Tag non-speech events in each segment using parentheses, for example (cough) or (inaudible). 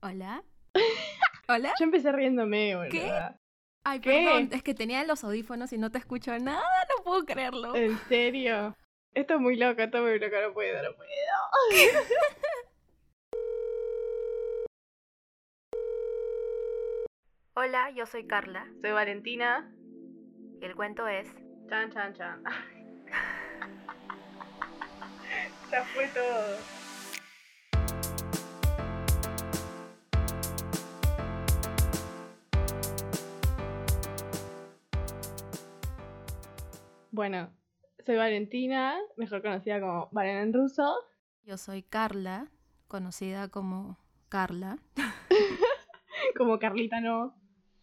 ¿Hola? (laughs) ¿Hola? Yo empecé riéndome, boludo. ¿Qué? Ay, ¿Qué? perdón, es que tenía los audífonos y no te escucho nada, no puedo creerlo. ¿En serio? Esto es muy loco, esto es muy loco, no puedo, no puedo. (laughs) Hola, yo soy Carla. Soy Valentina. Y el cuento es... Chan, chan, chan. (laughs) ya fue todo. Bueno, soy Valentina, mejor conocida como Valen en ruso. Yo soy Carla, conocida como Carla. (laughs) Como Carlita no.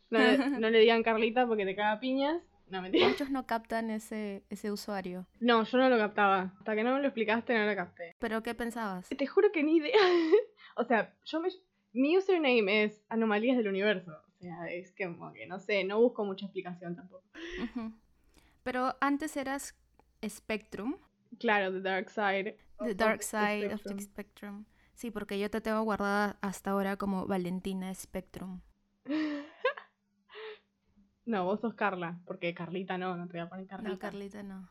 No, le- (laughs) no le digan Carlita porque te caga piñas. No, mentira. Muchos no captan ese, ese usuario. No, yo no lo captaba. Hasta que no me lo explicaste, no lo capté. ¿Pero qué pensabas? Te juro que ni idea. (laughs) o sea, yo me. Mi username es Anomalías del Universo. O sea, es que como que no sé, no busco mucha explicación tampoco. Ujú. Pero antes eras Spectrum, Claro, The Dark Side. The of Dark Side of the Spectrum. Spectrum. Sí, porque yo te tengo guardada hasta ahora como Valentina Spectrum. (laughs) No, vos sos Carla, porque Carlita no, no te voy a poner Carlita. No, Carlita no.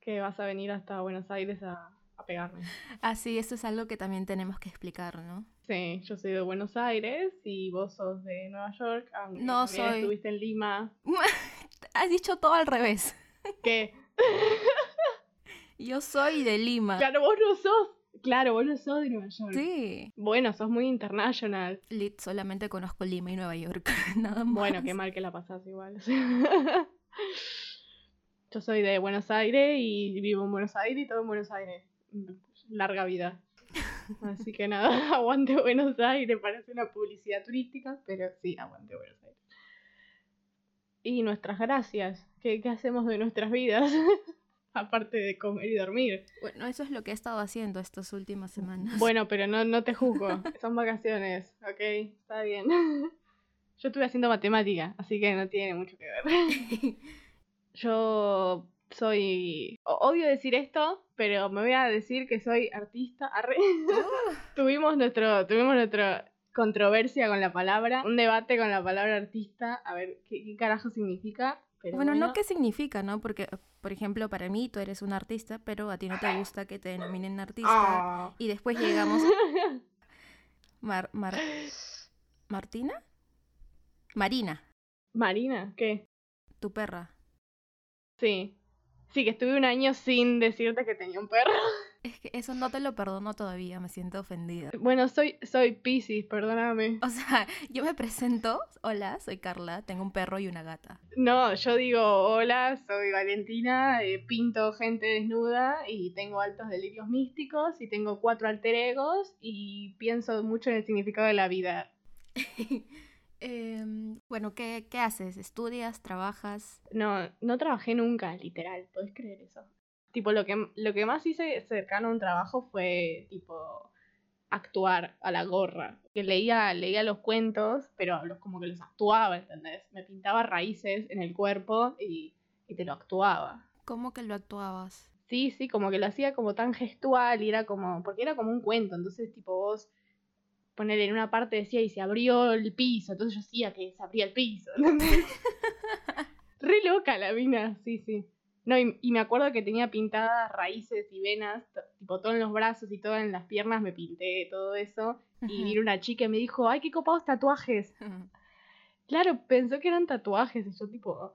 Que vas a venir hasta Buenos Aires a, a pegarme. (laughs) Ah, sí, esto es algo que también tenemos que explicar, ¿no? Sí, yo soy de Buenos Aires y vos sos de Nueva York. aunque No soy. Estuviste en Lima. (laughs) Has dicho todo al revés. (laughs) ¿Qué? Yo soy de Lima. Claro, vos no sos. Claro, vos no sos de Nueva York. Sí. Bueno, sos muy international. Lit, solamente conozco Lima y Nueva York. (laughs) Nada más. Bueno, qué mal que la pasás igual. (laughs) Yo soy de Buenos Aires y vivo en Buenos Aires y todo en Buenos Aires. Larga vida. Así que nada, aguante Buenos Aires, parece una publicidad turística, pero sí, aguante Buenos Aires. Y nuestras gracias, ¿qué, qué hacemos de nuestras vidas? (laughs) Aparte de comer y dormir. Bueno, eso es lo que he estado haciendo estas últimas semanas. Bueno, pero no, no te juzgo, (laughs) son vacaciones, ¿ok? Está bien. (laughs) Yo estuve haciendo matemática, así que no tiene mucho que ver. Yo soy. Odio decir esto, pero me voy a decir que soy artista. Arre. tuvimos nuestro. Tuvimos nuestra controversia con la palabra. Un debate con la palabra artista. A ver qué, qué carajo significa. Pero bueno, no qué significa, ¿no? Porque, por ejemplo, para mí tú eres un artista, pero a ti no te gusta que te denominen artista. Ah. Y después llegamos... (laughs) Mar, Mar- ¿Martina? Marina, Marina, ¿qué? tu perra. Sí. Sí, que estuve un año sin decirte que tenía un perro. Es que eso no te lo perdono todavía, me siento ofendida. Bueno, soy, soy Pisces, perdóname. O sea, (laughs) yo me presento, hola, soy Carla, tengo un perro y una gata. No, yo digo, hola, soy Valentina, eh, pinto gente desnuda y tengo altos delirios místicos y tengo cuatro alter egos y pienso mucho en el significado de la vida. (laughs) Em, bueno, ¿qué, ¿qué haces? ¿Estudias? ¿Trabajas? No, no trabajé nunca, literal, ¿podés creer eso? Tipo, lo que, lo que más hice cercano a un trabajo fue, tipo, actuar a la gorra. Que leía, leía los cuentos, pero los, como que los actuaba, ¿entendés? Me pintaba raíces en el cuerpo y, y te lo actuaba. ¿Cómo que lo actuabas? Sí, sí, como que lo hacía como tan gestual y era como, porque era como un cuento, entonces tipo vos poner en una parte decía y se abrió el piso, entonces yo hacía que se abría el piso. (laughs) Re loca la mina, sí, sí. No, y, y me acuerdo que tenía pintadas raíces y venas, tipo todo en los brazos y todo en las piernas, me pinté todo eso. Y vino una chica y me dijo, ay, qué copados tatuajes. (laughs) Claro, pensó que eran tatuajes y yo tipo,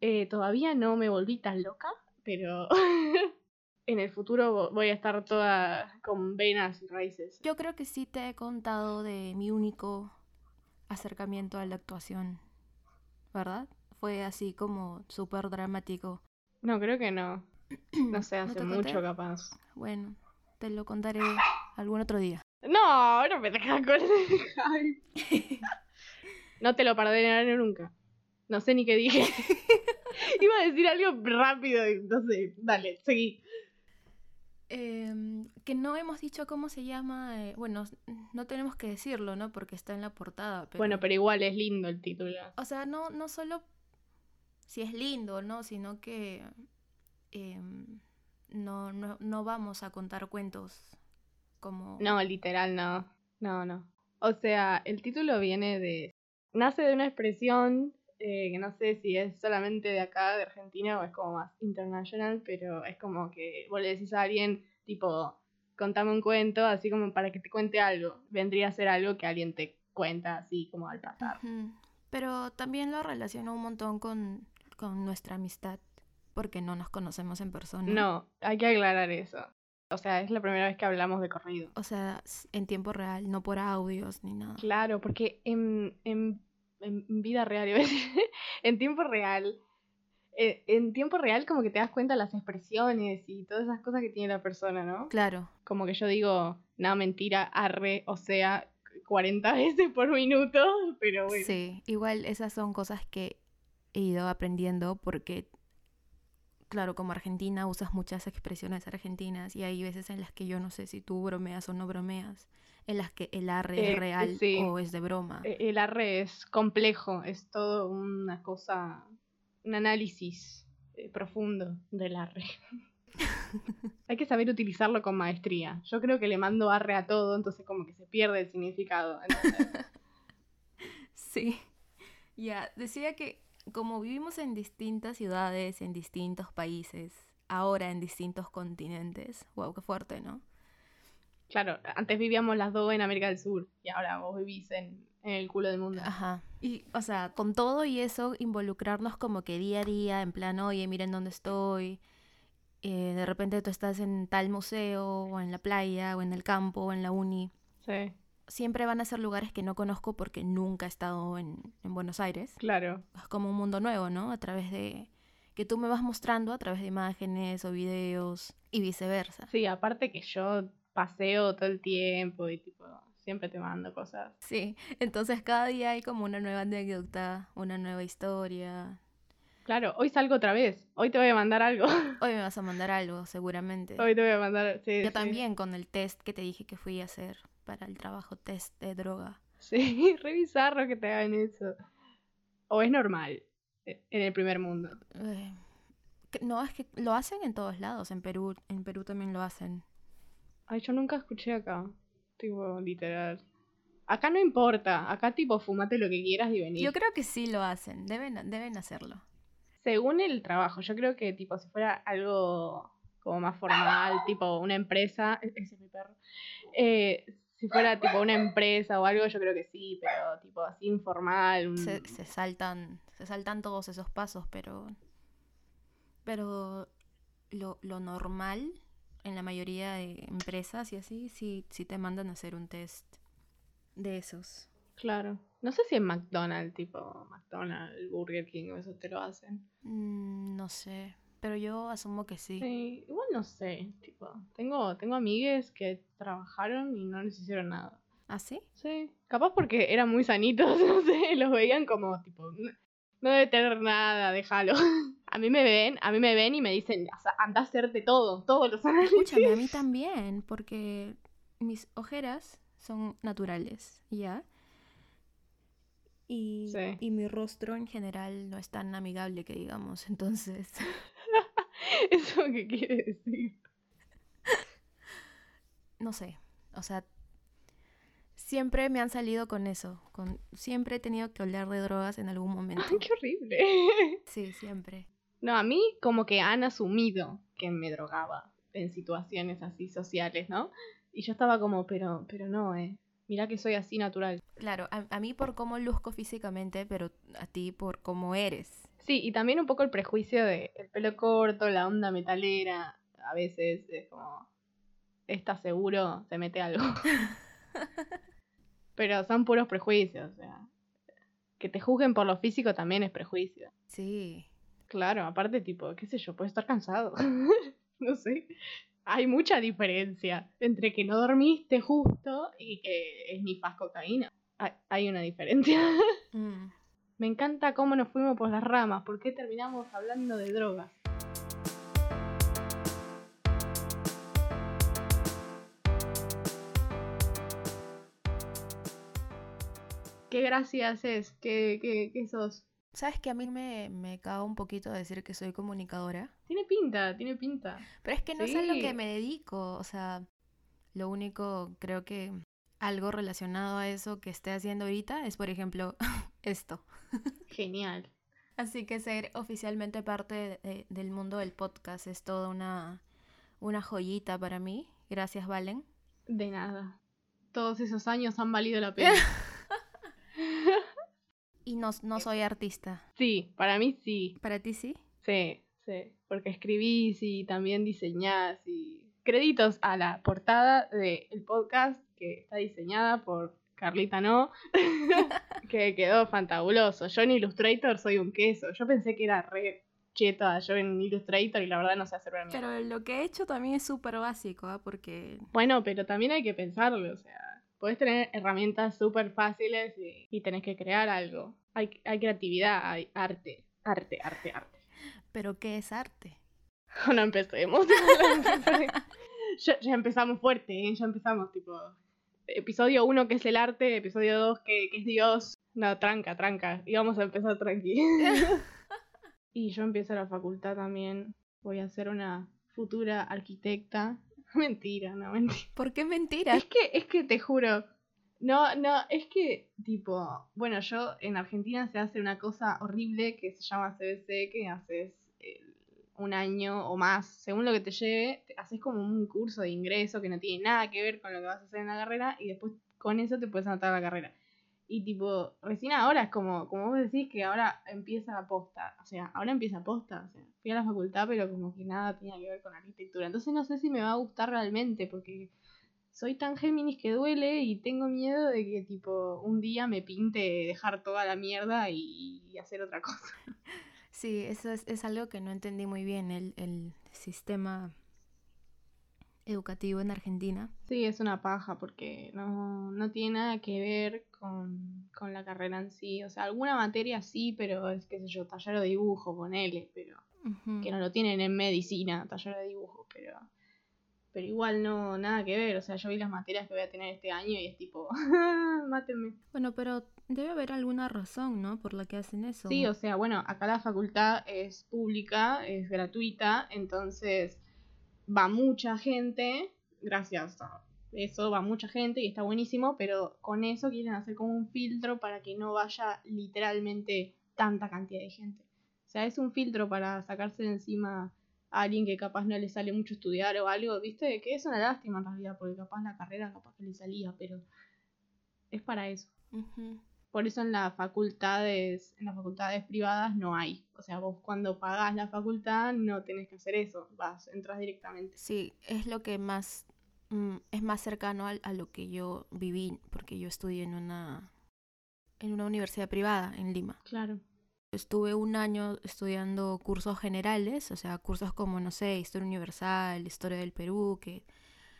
eh, todavía no me volví tan loca, pero (laughs) en el futuro vo- voy a estar toda con venas y raíces. Yo creo que sí te he contado de mi único acercamiento a la actuación, ¿verdad? Fue así como súper dramático. No, creo que no. (clears throat) No sé, ¿No hace mucho capaz. Bueno, te lo contaré algún otro día. No, no me dejas con hype. (laughs) No te lo perdonaré nunca. No sé ni qué dije. (laughs) Iba a decir algo rápido sé. Dale, seguí. Em, que no hemos dicho cómo se llama. eh, bueno, no tenemos que decirlo, ¿no? Porque está en la portada. Pero... Bueno, pero igual es lindo el título. O sea, no, no solo si es lindo, ¿no? Sino que em, no, no, no vamos a contar cuentos como... No, literal, no. No, no. O sea, el título viene de... Nace de una expresión eh, que no sé si es solamente de acá, de Argentina, o es como más internacional, pero es como que vos le decís a alguien, tipo, contame un cuento, así como para que te cuente algo. Vendría a ser algo que alguien te cuenta, así como al pasar. Pero también lo relaciono un montón con, con nuestra amistad, porque no nos conocemos en persona. No, hay que aclarar eso. O sea, es la primera vez que hablamos de corrido. O sea, en tiempo real, no por audios ni nada. Claro, porque en, en, en vida real, (laughs) en tiempo real, eh, en tiempo real como que te das cuenta las expresiones y todas esas cosas que tiene la persona, ¿no? Claro, Como que yo digo, no, mentira, arre, o sea, 40 (laughs) veces por minuto, pero bueno. sí. Igual esas son cosas que he ido aprendiendo porque, claro, como argentina usas muchas expresiones argentinas y hay veces en las que yo no sé si tú bromeas o no bromeas, en las que el arre Eh, es real sí. o es de broma. Eh, El arre es complejo, es todo una cosa, un análisis eh, profundo del arre. (laughs) Hay que saber utilizarlo con maestría. Yo creo que le mando arre a todo, entonces como que se pierde el significado. (laughs) Sí. Ya, decía que como vivimos en distintas ciudades, en distintos países, ahora en distintos continentes, wow, qué fuerte, ¿no? claro, antes vivíamos las dos en América del Sur y ahora vos vivís en, en el culo del mundo. Ajá. Y, o sea, con todo y eso, involucrarnos como que día a día, en plan, oye, miren dónde estoy. eh, de repente tú estás en tal museo, o en la playa, o en el campo, o en la uni. Sí, Siempre van a ser lugares que no conozco porque nunca he estado en, en Buenos Aires. claro. es como un mundo nuevo, ¿no? A través de que tú me vas mostrando a través de imágenes o videos y viceversa. Sí, aparte que yo paseo todo el tiempo y tipo, siempre te mando cosas. Sí, entonces cada día hay como una nueva anécdota, una nueva historia. Claro, hoy salgo otra vez. Hoy te voy a mandar algo. (laughs) Hoy me vas a mandar algo, seguramente. Hoy te voy a mandar. Sí, Yo sí. también con el test que te dije que fui a hacer para el trabajo test de droga. Sí, (laughs) revisarlo que te hagan eso. O es normal eh, en el primer mundo. Eh, no, es que lo hacen en todos lados, en Perú, en Perú también lo hacen. Ay, yo nunca escuché acá. Tipo, literal. Acá no importa. Acá, tipo, fumate lo que quieras y vení. Yo creo que sí lo hacen, deben, deben hacerlo. Según el trabajo, yo creo que, tipo, si fuera algo como más formal, tipo una empresa. (laughs) Ese es mi perro. Eh, si fuera, tipo, una empresa o algo, yo creo que sí, pero, tipo, así informal. un- se, se saltan se saltan todos esos pasos pero pero lo, lo normal en la mayoría de empresas y así sí sí te mandan a hacer un test de esos Claro. No sé si en McDonald's, tipo, McDonald's, Burger King, o eso te lo hacen. Mm, no sé pero yo asumo que sí Sí, igual no sé, tipo, tengo, tengo amigues que trabajaron y no les hicieron nada. ¿ah sí? Sí, capaz porque eran muy sanitos, (laughs) no sé, los veían como, tipo, "No- no debe tener nada, déjalo. (laughs) A mí me ven, a mí me ven y me dicen, "O sea, anda a hacerte todo, todos los (laughs) análisis. escúchame a mí también porque mis ojeras son naturales ya y, Sí. y mi rostro en general no es tan amigable que digamos entonces (laughs) ¿Eso qué quiere decir? no sé, o sea, siempre me han salido con eso, con siempre he tenido que hablar de drogas en algún momento. Ay, qué horrible. (laughs) Sí, siempre. No, a mí como que han asumido que me drogaba en situaciones así sociales, ¿no? Y yo estaba como, pero, pero no, eh. Mirá que soy así natural. Claro, a, a mí por cómo luzco físicamente, pero a ti por cómo eres. Sí, y también un poco el prejuicio de el pelo corto, la onda metalera. A veces es como, está seguro, se mete algo. (laughs) Pero son puros prejuicios, o sea. Que te juzguen por lo físico también es prejuicio. Sí. Claro, aparte, tipo, qué sé yo, puedes estar cansado. (laughs) no sé. Hay mucha diferencia entre que no dormiste justo y que es ni faz cocaína. Hay, hay una diferencia. Mm. Me encanta cómo nos fuimos por las ramas. ¿Por qué terminamos hablando de drogas? ¿Qué gracia haces? ¿Qué, qué, qué sos? ¿Sabes que a mí me, me caga un poquito decir que soy comunicadora? Tiene pinta, tiene pinta. Pero es que no sé a lo Sí. que me dedico. O sea, lo único creo que algo relacionado a eso que esté haciendo ahorita es, por ejemplo, (laughs) esto. Genial. Así que ser oficialmente parte de- del mundo del podcast es toda una, una joyita para mí. Gracias, Valen. De nada. Todos esos años han valido la pena. (laughs) Y no, no soy artista. sí, para mí sí. ¿Para ti sí? Sí, sí. Porque escribís y también diseñás y. Créditos a la portada del podcast que está diseñada por Carlita No, (laughs) que quedó fantabuloso. Yo en Illustrator soy un queso. Yo pensé que era re cheta yo en Illustrator y la verdad no sé hacer mierda. Pero lo que he hecho también es súper básico, ¿ah? Porque Bueno, pero también hay que pensarlo, o sea, podés tener herramientas súper fáciles y, y tenés que crear algo. Hay, hay creatividad, hay arte, arte, arte, arte. ¿Pero qué es arte? (laughs) No empecemos. (laughs) ya, ya empezamos fuerte, ¿eh? ya empezamos tipo... Episodio 1 que es el arte, episodio 2 que, que es Dios. No, tranca, tranca. Y vamos a empezar tranqui. (laughs) y yo empiezo la facultad también. Voy a ser una futura arquitecta. (laughs) Mentira, no, mentira. ¿Por qué mentira? Es que, es que te juro. No, no, es que, tipo, bueno, yo en Argentina se hace una cosa horrible que se llama CBC, que haces un año o más, según lo que te lleve, haces como un curso de ingreso que no tiene nada que ver con lo que vas a hacer en la carrera y después con eso te puedes anotar la carrera. Y tipo, recién ahora es como, como vos decís que ahora empieza la posta, o sea, ahora empieza posta, o sea, fui a la facultad pero como que nada tenía que ver con arquitectura. Entonces no sé si me va a gustar realmente porque soy tan Géminis que duele y tengo miedo de que tipo un día me pinte dejar toda la mierda y hacer otra cosa. (laughs) Sí, eso es, es algo que no entendí muy bien, el, el sistema educativo en Argentina. Sí, es una paja porque no, no tiene nada que ver con, con la carrera en sí. O sea, alguna materia sí, pero es, qué sé yo, taller de dibujo, ponele, pero que no lo tienen en medicina, taller de dibujo, pero pero igual no, nada que ver. O sea, yo vi las materias que voy a tener este año y es tipo, (laughs) mátenme. Bueno, pero debe haber alguna razón, ¿no? Por la que hacen eso. Sí, o sea, bueno, acá la facultad es pública, es gratuita, entonces va mucha gente, gracias a eso va mucha gente y está buenísimo, pero con eso quieren hacer como un filtro para que no vaya literalmente tanta cantidad de gente. O sea, es un filtro para sacarse de encima a alguien que capaz no le sale mucho estudiar o algo, ¿viste? Que es una lástima en realidad, porque capaz la carrera capaz que le salía, pero es para eso. Por eso en las facultades, en las facultades privadas no hay. O sea, vos cuando pagás la facultad no tenés que hacer eso. Vas, entras directamente. Sí, es lo que más mm, es más cercano al- a, lo que yo viví, porque yo estudié en una en una universidad privada en Lima. Claro. Estuve un año estudiando cursos generales, o sea, cursos como, no sé, Historia Universal, Historia del Perú, que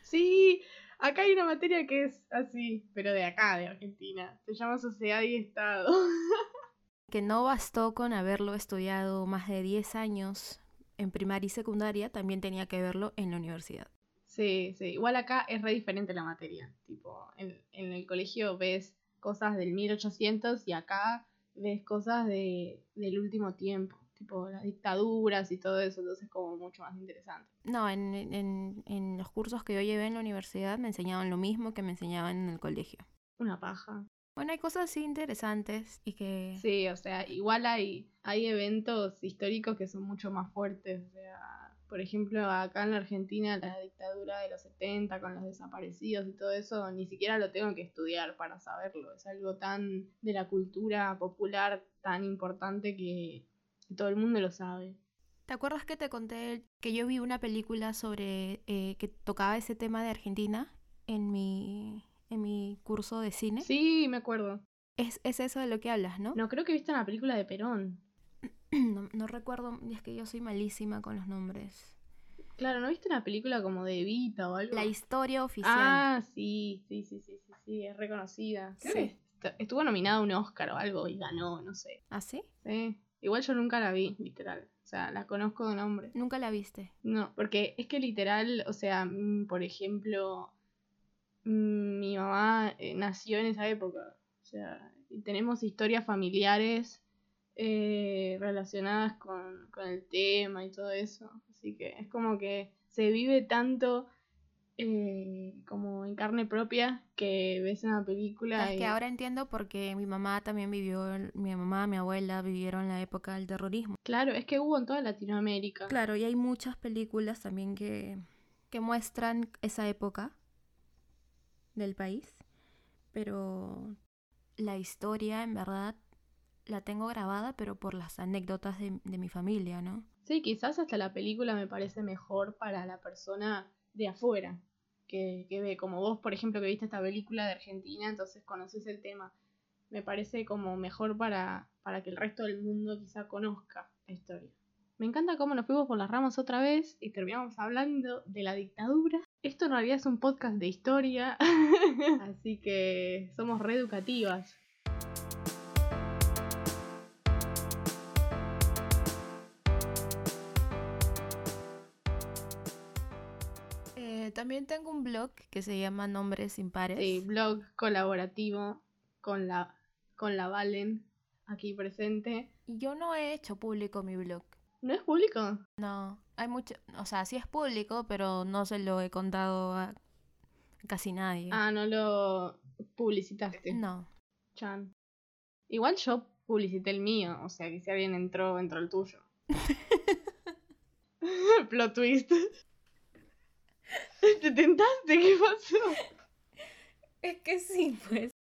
Sí, acá hay una materia que es así, pero de acá, de Argentina. Se llama Sociedad y Estado. (laughs) que no bastó con haberlo estudiado más de 10 años en primaria y secundaria, también tenía que verlo en la universidad. Sí, sí. Igual acá es re diferente la materia. Tipo, en, en el colegio ves cosas del 1800 y acá ves cosas de, del último tiempo. Tipo, las dictaduras y todo eso. Entonces, como mucho más interesante. No, en, en, en los cursos que yo llevé en la universidad me enseñaban lo mismo que me enseñaban en el colegio. Una paja. Bueno, hay cosas así interesantes y que... Sí, o sea, igual hay, hay eventos históricos que son mucho más fuertes. O sea, por ejemplo, acá en la Argentina, la dictadura de los 70 con los desaparecidos y todo eso, ni siquiera lo tengo que estudiar para saberlo. Es algo tan de la cultura popular, tan importante que, todo el mundo lo sabe. ¿Te acuerdas que te conté que yo vi una película sobre eh, que tocaba ese tema de Argentina en mi, en mi curso de cine? Sí, me acuerdo. Es, es eso de lo que hablas, ¿no? No, creo que viste una película de Perón. (clears throat) No, no recuerdo, es que yo soy malísima con los nombres. Claro, ¿no viste una película como de Evita o algo? La historia oficial. Ah, sí, sí, sí, sí, sí, sí, es reconocida. Creo Sí. que est- estuvo nominada a un Oscar o algo y ganó, no sé. ¿Ah, sí? Sí. Igual yo nunca la vi, literal. O sea, la conozco de nombre. Nunca la viste. No, porque es que literal, o sea, mm, por ejemplo, mm, mi mamá eh, nació en esa época. O sea, y tenemos historias familiares eh, relacionadas con, con el tema y todo eso. Así que es como que se vive tanto eh, como en carne propia que ves una película. Es que ahora entiendo porque mi mamá también vivió, mi mamá, mi abuela vivieron la época del terrorismo. Claro, es que hubo en toda Latinoamérica. Claro, y hay muchas películas también que, que muestran esa época del país, pero la historia en verdad la tengo grabada, pero por las anécdotas de, de mi familia, ¿no? Sí, quizás hasta la película me parece mejor para la persona de afuera, que, que, ve, como vos, por ejemplo, que viste esta película de Argentina, entonces conoces el tema. Me parece como mejor para, para que el resto del mundo quizá conozca la historia. Me encanta cómo nos fuimos por las ramas otra vez y terminamos hablando de la dictadura. Esto en realidad es un podcast de historia, (laughs) así que somos reeducativas. También tengo un blog que se llama Nombres Impares. Sí, blog colaborativo con la, con la Valen aquí presente. Yo no he hecho público mi blog. ¿No es público? No, hay mucho, o sea, sí es público, pero no se lo he contado a casi nadie. Ah, no lo publicitaste. No. Chan. Igual yo publicité el mío, o sea que si alguien entró, entró el tuyo. (laughs) (laughs) Plot twist. (laughs) ¿Te tentaste? ¿Qué pasó? Es que sí, pues.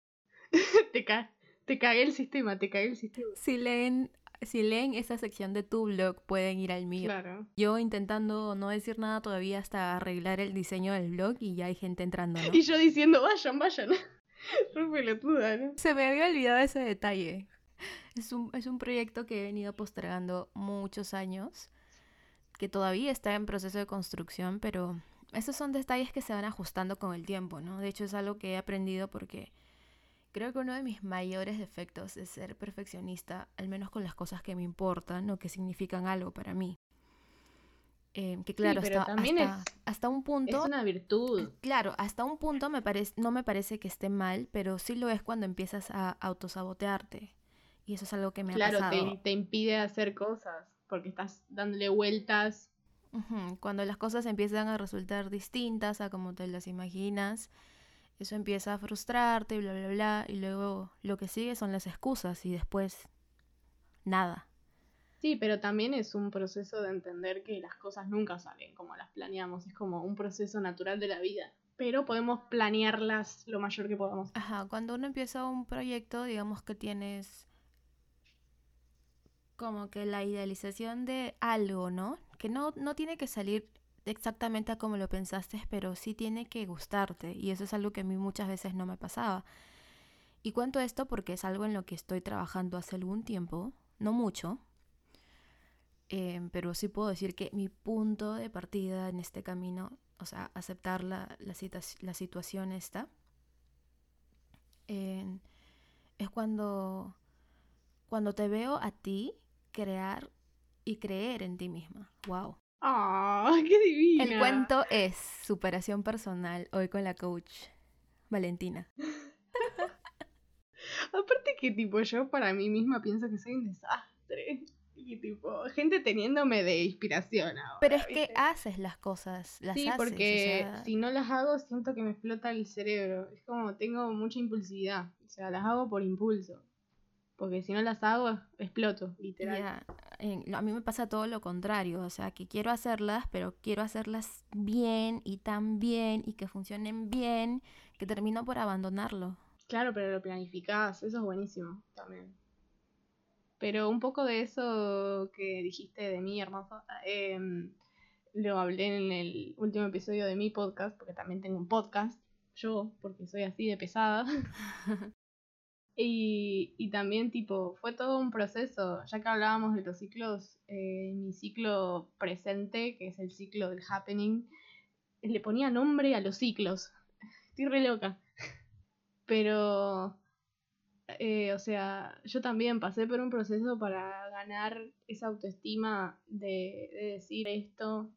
(laughs) te, ca te cagué el sistema, te cagué el sistema. Si leen, si leen esa sección de tu blog, pueden ir al mío. Claro. Yo intentando no decir nada todavía hasta arreglar el diseño del blog y ya hay gente entrando, ¿no? Y yo diciendo, vayan, vayan. (laughs) Pelotuda, ¿no? Se me había olvidado ese detalle. Es un, es un proyecto que he venido postergando muchos años, que todavía está en proceso de construcción, pero esos son detalles que se van ajustando con el tiempo, ¿no? De hecho es algo que he aprendido porque creo que uno de mis mayores defectos es ser perfeccionista, al menos con las cosas que me importan o que significan algo para mí. Eh, que claro, sí, hasta, hasta, es, hasta, un punto... Es una virtud. Claro, hasta un punto me parece, no me parece que esté mal, pero sí lo es cuando empiezas a autosabotearte. Y eso es algo que me claro, ha pasado. Te, te impide hacer cosas porque estás dándole vueltas. Cuando las cosas empiezan a resultar distintas a como te las imaginas, eso empieza a frustrarte y bla, bla, bla. Y luego lo que sigue son las excusas y después nada. Sí, pero también es un proceso de entender que las cosas nunca salen como las planeamos. Es como un proceso natural de la vida. Pero podemos planearlas lo mayor que podamos. Ajá, cuando uno empieza un proyecto, digamos que tienes como que la idealización de algo, ¿no? Que no, no tiene que salir exactamente a como lo pensaste, pero sí tiene que gustarte. Y eso es algo que a mí muchas veces no me pasaba. Y cuento esto porque es algo en lo que estoy trabajando hace algún tiempo, no mucho, eh, pero sí puedo decir que mi punto de partida en este camino, o sea, aceptar la, la, la situación esta, es cuando, cuando te veo a ti crear y creer en ti misma. ¡Wow! ¡Ah, oh, (laughs) qué divina! El cuento es superación personal, hoy con la coach Valentina. (laughs) Aparte que tipo yo para mí misma pienso que soy un desastre. Y tipo, gente teniéndome de inspiración ahora, Pero es ¿viste? que haces las cosas, las sí, haces. porque o sea, si no las hago siento que me explota el cerebro. Es como tengo mucha impulsividad. O sea, las hago por impulso. Porque si no las hago, exploto, literal. a mí me pasa todo lo contrario, o sea, que quiero hacerlas, pero quiero hacerlas bien y tan bien y que funcionen bien, que termino por abandonarlo. Claro, pero lo planificás, eso es buenísimo también. Pero un poco de eso que dijiste de mí, hermoso, em, lo hablé en el último episodio de mi podcast, porque también tengo un podcast, yo, porque soy así de pesada. (laughs) Y, y también, tipo, fue todo un proceso, ya que hablábamos de los ciclos, eh, mi ciclo presente, que es el ciclo del happening, le ponía nombre a los ciclos. (laughs) Estoy re loca. (laughs) Pero, eh, o sea, yo también pasé por un proceso para ganar esa autoestima de, de decir esto,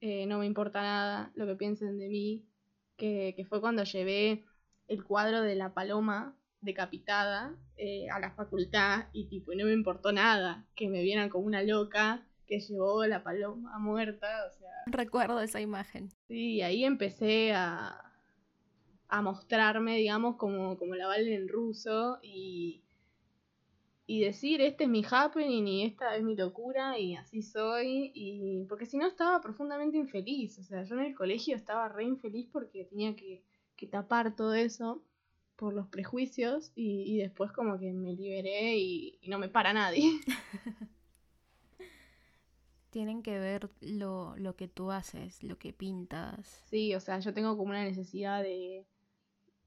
eh, no me importa nada lo que piensen de mí, que, que fue cuando llevé el cuadro de la paloma decapitada eh, a la facultad y tipo no me importó nada que me vieran como una loca que llevó la paloma muerta, o sea. Recuerdo esa imagen. Sí, ahí empecé a, a mostrarme, digamos, como, como la valen en ruso y, y decir, este es mi happening y esta es mi locura y así soy. Y porque si no estaba profundamente infeliz, o sea, yo en el colegio estaba re infeliz porque tenía que, que tapar todo eso por los prejuicios y, y después como que me liberé y, y no me para nadie. (laughs) Tienen que ver lo, lo que tú haces, lo que pintas. Sí, o sea, yo tengo como una necesidad de,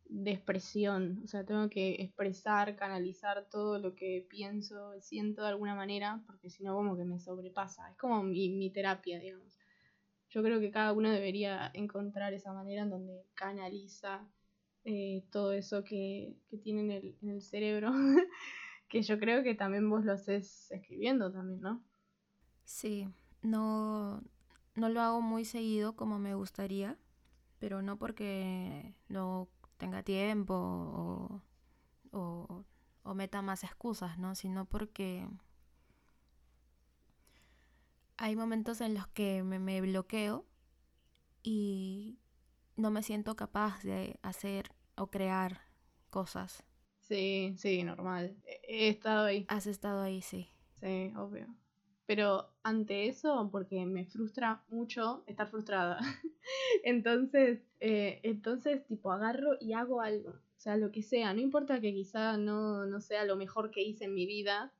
de expresión, o sea, tengo que expresar, canalizar todo lo que pienso, siento de alguna manera, porque si no como que me sobrepasa, es como mi, mi terapia, digamos. Yo creo que cada uno debería encontrar esa manera en donde canaliza eh, todo eso que, que tiene en el, en el cerebro, (laughs) que yo creo que también vos lo haces escribiendo también, ¿no? Sí, no, no lo hago muy seguido como me gustaría, pero no porque no tenga tiempo o, o, o meta más excusas, ¿no? Sino porque hay momentos en los que me, me bloqueo y no me siento capaz de hacer o crear cosas. Sí, sí, normal. He, estado ahí. Has estado ahí, sí. Sí, obvio. Pero ante eso, porque me frustra mucho estar frustrada. (laughs) entonces, eh, entonces, tipo, agarro y hago algo. O sea, lo que sea. No importa que quizá no, no sea lo mejor que hice en mi vida.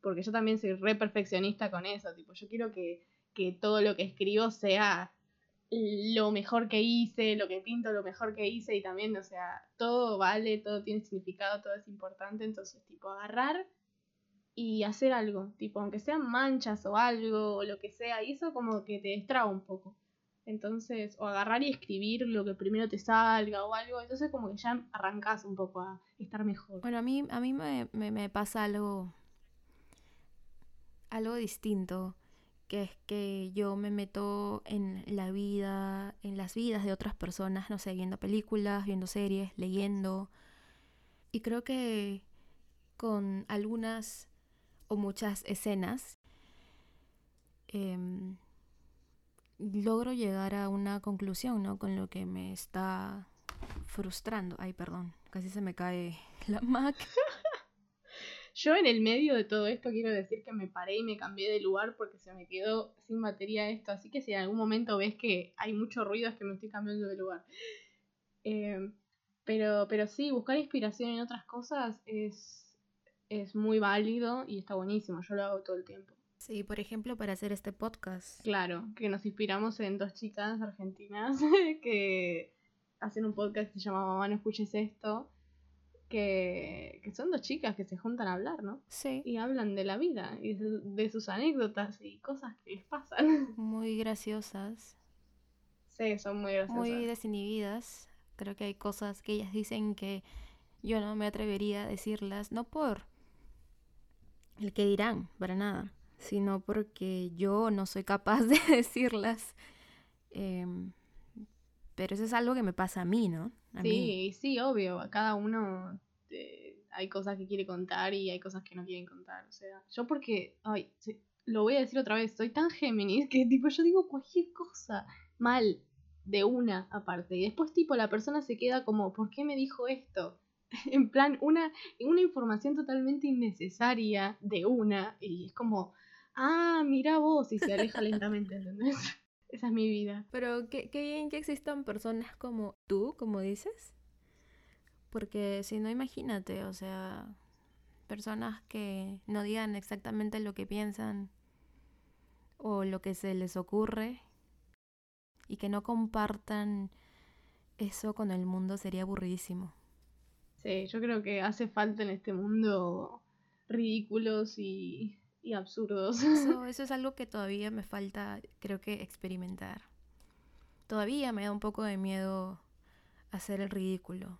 Porque yo también soy re perfeccionista con eso. Tipo, yo quiero que, que todo lo que escribo sea lo mejor que hice, lo que pinto, lo mejor que hice. Y también, o sea, todo vale, todo tiene significado, todo es importante. Entonces, tipo, agarrar y hacer algo, tipo, aunque sean manchas o algo, o lo que sea, y eso como que te destraba un poco. Entonces, o agarrar y escribir lo que primero te salga o algo, entonces como que ya arrancas un poco a estar mejor. Bueno, a mí, a mí me, me, me pasa algo, algo distinto, que es que yo me meto en la vida, en las vidas de otras personas, no sé, viendo películas, viendo series, leyendo, y creo que con algunas o muchas escenas, eh, logro llegar a una conclusión, ¿no? Con lo que me está frustrando. Ay, perdón, casi se me cae (laughs) la Mac. Yo en el medio de todo esto quiero decir que me paré y me cambié de lugar porque se me quedó sin batería esto, así que si en algún momento ves que hay mucho ruido es que me estoy cambiando de lugar. Eh, pero, pero sí, buscar inspiración en otras cosas es es muy válido y está buenísimo. Yo lo hago todo el tiempo. Sí, por ejemplo, para hacer este podcast. Claro, que nos inspiramos en dos chicas argentinas (laughs) que hacen un podcast que se llama Mamá, no escuches esto. Que, que son dos chicas que se juntan a hablar, ¿no? Sí. Y hablan de la vida y de, de sus anécdotas y cosas que les pasan. (laughs) Muy graciosas. Sí, son muy graciosas. Muy desinhibidas. Creo que hay cosas que ellas dicen que yo no me atrevería a decirlas, no por el que dirán, para nada, sino porque yo no soy capaz de (laughs) decirlas. Eh, pero eso es algo que me pasa a mí, ¿no? A sí, mí. sí, obvio. A cada uno eh, hay cosas que quiere contar y hay cosas que no quieren contar. O sea, yo porque, ay, sí, lo voy a decir otra vez, soy tan Géminis que tipo yo digo cualquier cosa mal de una aparte. Y después tipo la persona se queda como, ¿por qué me dijo esto? (laughs) en plan, una, una información totalmente innecesaria de una, y es como, ah, mira vos, y se aleja lentamente, (laughs) ¿entendés? Esa es mi vida. Pero qué, qué bien que existan personas como tú, como dices. Porque si no, imagínate, o sea, personas que no digan exactamente lo que piensan o lo que se les ocurre y que no compartan eso con el mundo sería aburridísimo. Sí, yo creo que hace falta en este mundo ridículos y, y absurdos. Eso, (laughs) eso es algo que todavía me falta, creo que, experimentar. Todavía me da un poco de miedo hacer el ridículo.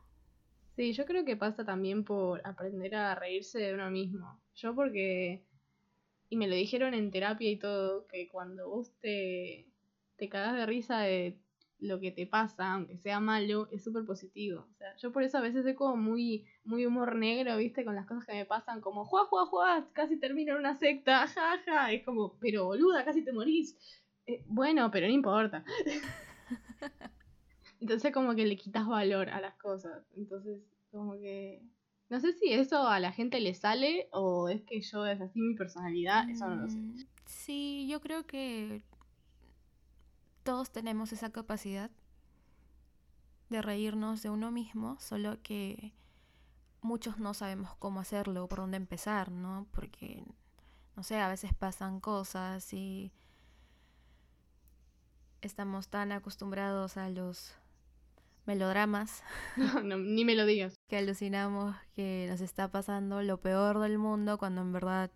Sí, yo creo que pasa también por aprender a reírse de uno mismo. Yo porque, y me lo dijeron en terapia y todo, que cuando vos te, te cagás de risa de lo que te pasa, aunque sea malo, es súper positivo. O sea, yo por eso a veces soy como muy, muy humor negro, ¿viste? Con las cosas que me pasan, como, juá, juá, juá, casi termino en una secta, (laughs) jaja. Ja. Es como, pero boluda, casi te morís. Eh, bueno, pero no importa. (laughs) Entonces como que le quitas valor a las cosas. Entonces, como que... No sé si eso a la gente le sale o es que yo es así mi personalidad, eso no lo sé. Mm, sí, yo creo que todos tenemos esa capacidad de reírnos de uno mismo, solo que muchos no sabemos cómo hacerlo o por dónde empezar, ¿no? Porque, no sé, a veces pasan cosas y estamos tan acostumbrados a los melodramas. (laughs) (laughs) No, ni me lo digas. Que alucinamos que nos está pasando lo peor del mundo cuando en verdad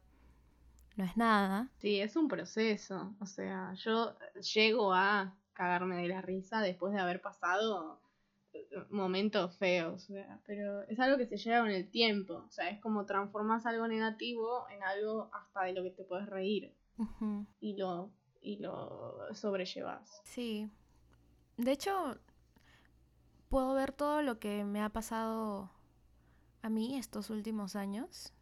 no es nada. Sí, es un proceso. O sea, yo llego a cagarme de la risa después de haber pasado eh, momentos feos. Pero es algo que se lleva con el tiempo. O sea, es como transformas algo negativo en algo hasta de lo que te puedes reír. Y lo y lo sobrellevas. Sí. De hecho, puedo ver todo lo que me ha pasado a mí estos últimos años.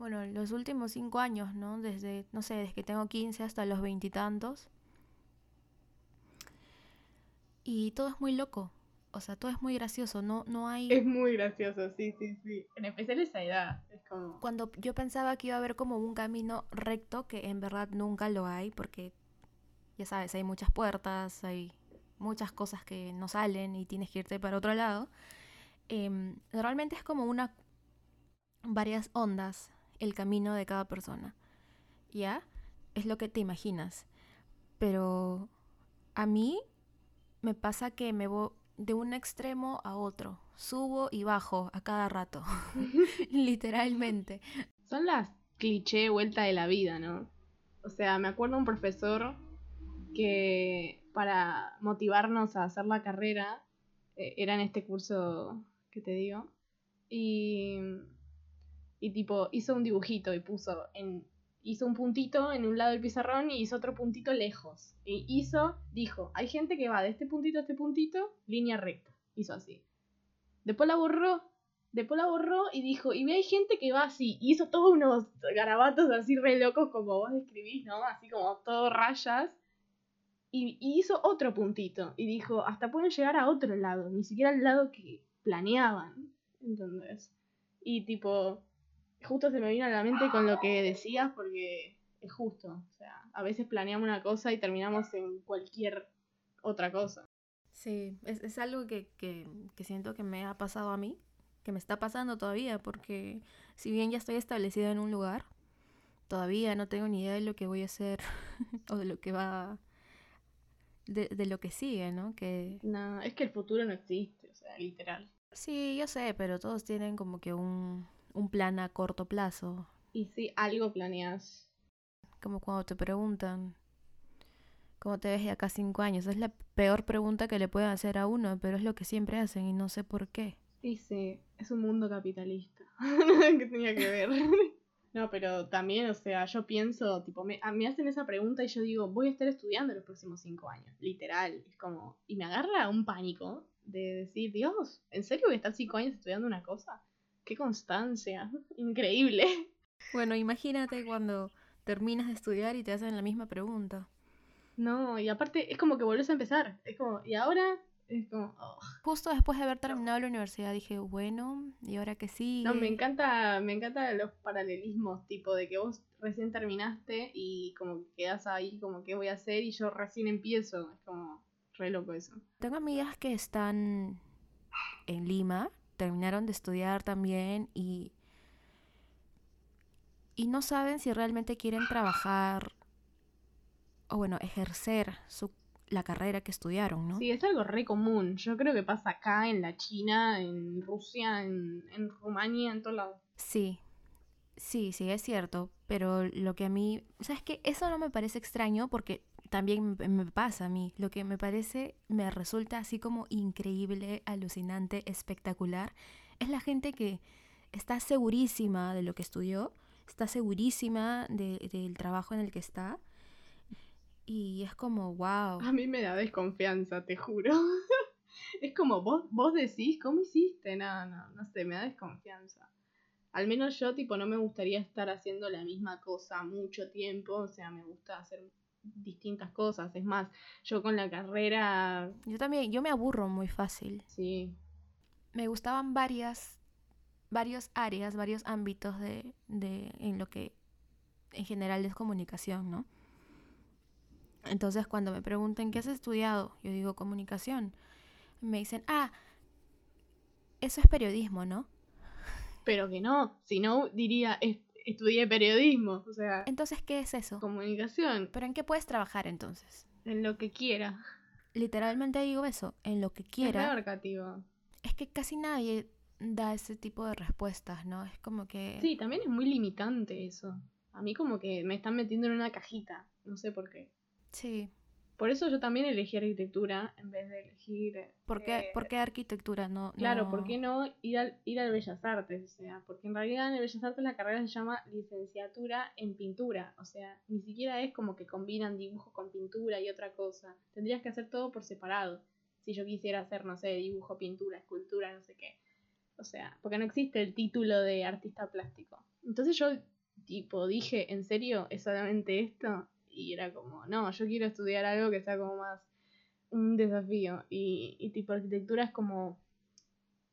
Bueno, los últimos cinco años, ¿no? Desde, no sé, desde que tengo 15 hasta los veintitantos. Y, todo es muy loco. O sea, todo es muy gracioso. No, no hay. Es muy gracioso, sí, sí, sí. En especial esa edad. Es como. Cuando yo pensaba que iba a haber como un camino recto, que en verdad nunca lo hay, porque ya sabes, hay muchas puertas, hay muchas cosas que no salen y tienes que irte para otro lado. Eh, realmente es como una. varias ondas el camino de cada persona. ¿Ya? Es lo que te imaginas. Pero a mí me pasa que me voy de un extremo a otro. Subo y bajo a cada rato. (laughs) (laughs) Literalmente. Son las cliché vuelta de la vida, ¿no? O sea, me acuerdo un profesor que para motivarnos a hacer la carrera, eh, era en este curso que te digo, y, y tipo hizo un dibujito y puso en hizo un puntito en un lado del pizarrón y hizo otro puntito lejos. Y hizo, dijo, hay gente que va de este puntito a este puntito, línea recta. Hizo así. Después la borró, después la borró y dijo, y ve hay gente que va así. Y hizo todos unos garabatos así re locos como vos describís, ¿no? Así como todo rayas. Y, y hizo otro puntito. Y dijo, hasta pueden llegar a otro lado, ni siquiera al lado que planeaban. Entonces. Y tipo, justo se me vino a la mente con lo que decías porque es justo. O sea, a veces planeamos una cosa y terminamos en cualquier otra cosa. Sí, es, es algo que, que, que, siento que me ha pasado a mí, que me está pasando todavía, porque si bien ya estoy establecida en un lugar, todavía no tengo ni idea de lo que voy a hacer (laughs) o de lo que va, de, de lo que sigue, ¿no? Que... No, es que el futuro no existe, o sea, literal. Sí, yo sé, pero todos tienen como que un, un plan a corto plazo. Y si algo planeas. Como cuando te preguntan, ¿cómo te ves de acá cinco años? Es la peor pregunta que le pueden hacer a uno, pero es lo que siempre hacen y no sé por qué. Sí, sí, es un mundo capitalista. (laughs) que tenía que ver. (laughs) no, pero también, o sea, yo pienso, tipo, me, me hacen esa pregunta y yo digo, voy a estar estudiando los próximos cinco años. Literal. Es como, y me agarra un pánico de decir, Dios, ¿en serio voy a estar cinco años estudiando una cosa? Qué constancia, increíble. Bueno, imagínate cuando terminas de estudiar y te hacen la misma pregunta. No, y aparte es como que volvés a empezar. Es como, y ahora es como. Oh. Justo después de haber terminado la universidad dije, bueno, ¿y ahora que sí? No, me encanta, me encanta los paralelismos, tipo de que vos recién terminaste y como que quedas ahí, como qué voy a hacer, y yo recién empiezo. Es como re loco eso. Tengo amigas que están en Lima terminaron de estudiar también y, y no saben si realmente quieren trabajar o bueno, ejercer su, la carrera que estudiaron, ¿no? Sí, es algo re común. Yo creo que pasa acá, en la China, en Rusia, en, en Rumania, en todos lados. Sí, sí, sí, es cierto. Pero lo que a mí, ¿sabes qué? Eso no me parece extraño porque también me pasa a mí. Lo que me parece, me resulta así como increíble, alucinante, espectacular, es la gente que está segurísima de lo que estudió, está segurísima del trabajo en el que está y es como, wow. A mí me da desconfianza, te juro. (laughs) es como, vos, vos decís, ¿cómo hiciste? No, no, no sé, me da desconfianza. Al menos yo, tipo, no me gustaría estar haciendo la misma cosa mucho tiempo, o sea, me gusta hacer distintas cosas. Es más, yo con la carrera... Yo también, yo me aburro muy fácil. Sí. Me gustaban varias, varios áreas, varios ámbitos de, de, en lo que en general es comunicación, ¿no? Entonces cuando me preguntan, ¿qué has estudiado? Yo digo comunicación. Me dicen, ah, eso es periodismo, ¿no? Pero que no, si no diría, estudié periodismo, o sea... Entonces, ¿qué es eso? Comunicación. ¿Pero en qué puedes trabajar entonces? En lo que quiera. Literalmente digo eso, en lo que quiera. Es abarcativo. Es que casi nadie da ese tipo de respuestas, ¿no? Es como que... Sí, también es muy limitante eso. A mí como que me están metiendo en una cajita, no sé por qué. Sí. Por eso yo también elegí arquitectura en vez de elegir... ¿Por qué, eh, ¿por qué arquitectura? No, Claro, no- ¿por qué no ir al, ir al Bellas Artes? O sea, porque en realidad en el Bellas Artes la carrera se llama licenciatura en pintura. O sea, ni siquiera es como que combinan dibujo con pintura y otra cosa. Tendrías que hacer todo por separado. Si yo quisiera hacer, no sé, dibujo, pintura, escultura, no sé qué. O sea, porque no existe el título de artista plástico. Entonces yo, tipo, dije, ¿en serio es solamente esto? Y era como, no, yo quiero estudiar algo que sea como más un desafío. Y, y tipo, arquitectura es como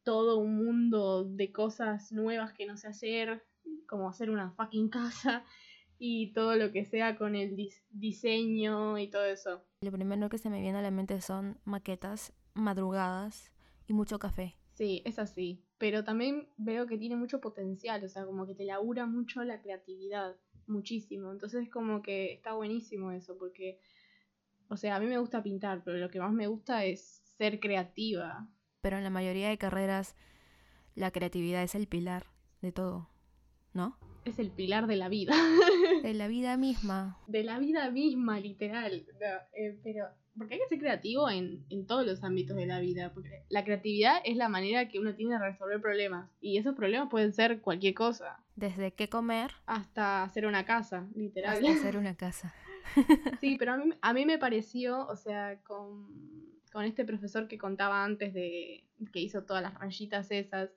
todo un mundo de cosas nuevas que no sé hacer, como hacer una fucking casa (laughs) y todo lo que sea con el dis- diseño y todo eso. Lo primero que se me viene a la mente son maquetas, madrugadas y mucho café. Sí, es así. Pero también veo que tiene mucho potencial, o sea, como que te labura mucho la creatividad, muchísimo. Entonces como que está buenísimo eso, porque, o sea, a mí me gusta pintar, pero lo que más me gusta es ser creativa. Pero en la mayoría de carreras la creatividad es el pilar de todo, ¿no? Es el pilar de la vida. De la vida misma. de la vida misma, literal. No, eh, pero, porque hay que ser creativo en, en todos los ámbitos de la vida. Porque la creatividad es la manera que uno tiene de resolver problemas. Y esos problemas pueden ser cualquier cosa. Desde qué comer Hasta hacer una casa, literal. hasta hacer (laughs) una casa. Sí, pero a mí, a mí me pareció, o sea, con, con este profesor que contaba antes de que hizo todas las rayitas esas,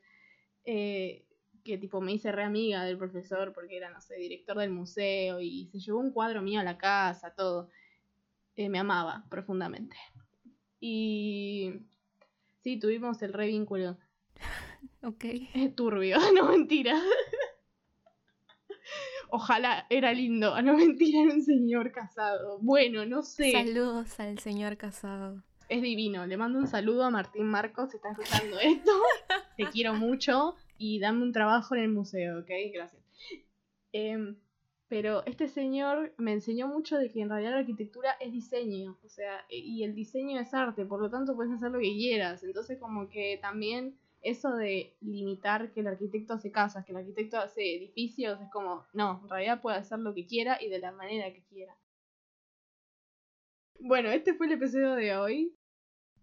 eh, que tipo me hice re amiga del profesor porque era, no sé, director del museo y se llevó un cuadro mío a la casa, todo. Eh, me amaba profundamente. Y sí, tuvimos el re vínculo. (laughs) Ok. Es turbio, (laughs) no mentira. Ojalá era lindo, (laughs) no mentira, era un señor casado. Bueno, no sé. Saludos al señor casado. Es divino. Le mando un saludo a Martín Marcos, si está escuchando esto. Te quiero mucho y dame un trabajo en el museo, ¿ok? Gracias. Em, pero este señor me enseñó mucho de que en realidad la arquitectura es diseño, o sea, e- y el diseño es arte, por lo tanto puedes hacer lo que quieras. Entonces como que también eso de limitar que el arquitecto hace casas, que el arquitecto hace edificios, es como, no, en realidad puede hacer lo que quiera y de la manera que quiera. Bueno, este fue el episodio de hoy.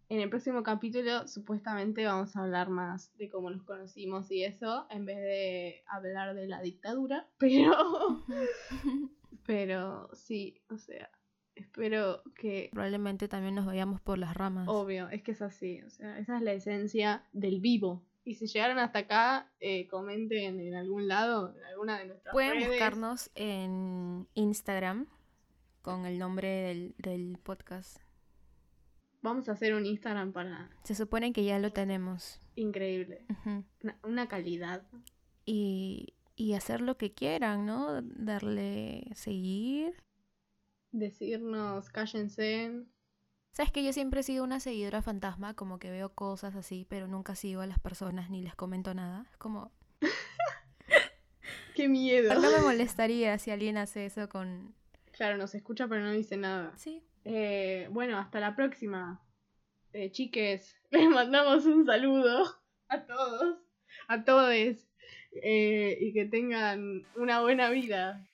En el próximo capítulo supuestamente vamos a hablar más de cómo nos conocimos y eso, en vez de hablar de la dictadura, (laughs) pero... Pero sí, o sea, espero que... Probablemente también nos vayamos por las ramas. Obvio, es que es así, o sea, esa es la esencia del vivo. Y si llegaron hasta acá, eh, comenten en algún lado, en alguna de nuestras Pueden redes. buscarnos en Instagram con el nombre del, del podcast. Vamos a hacer un Instagram para... Se supone que ya lo tenemos. Increíble. Una calidad. y, y hacer lo que quieran, ¿no? Darle seguir. Decirnos, cállense. Sabes que yo siempre he sido una seguidora fantasma, como que veo cosas así, pero nunca sigo a las personas ni les comento nada. Es como, (laughs) ¡Qué miedo! no me molestaría si alguien hace eso con... Claro, nos escucha pero no dice nada. Sí. Eh, bueno, hasta la próxima. Eh, chiques, (laughs) les mandamos un saludo a todos, a todos, eh, y que tengan una buena vida.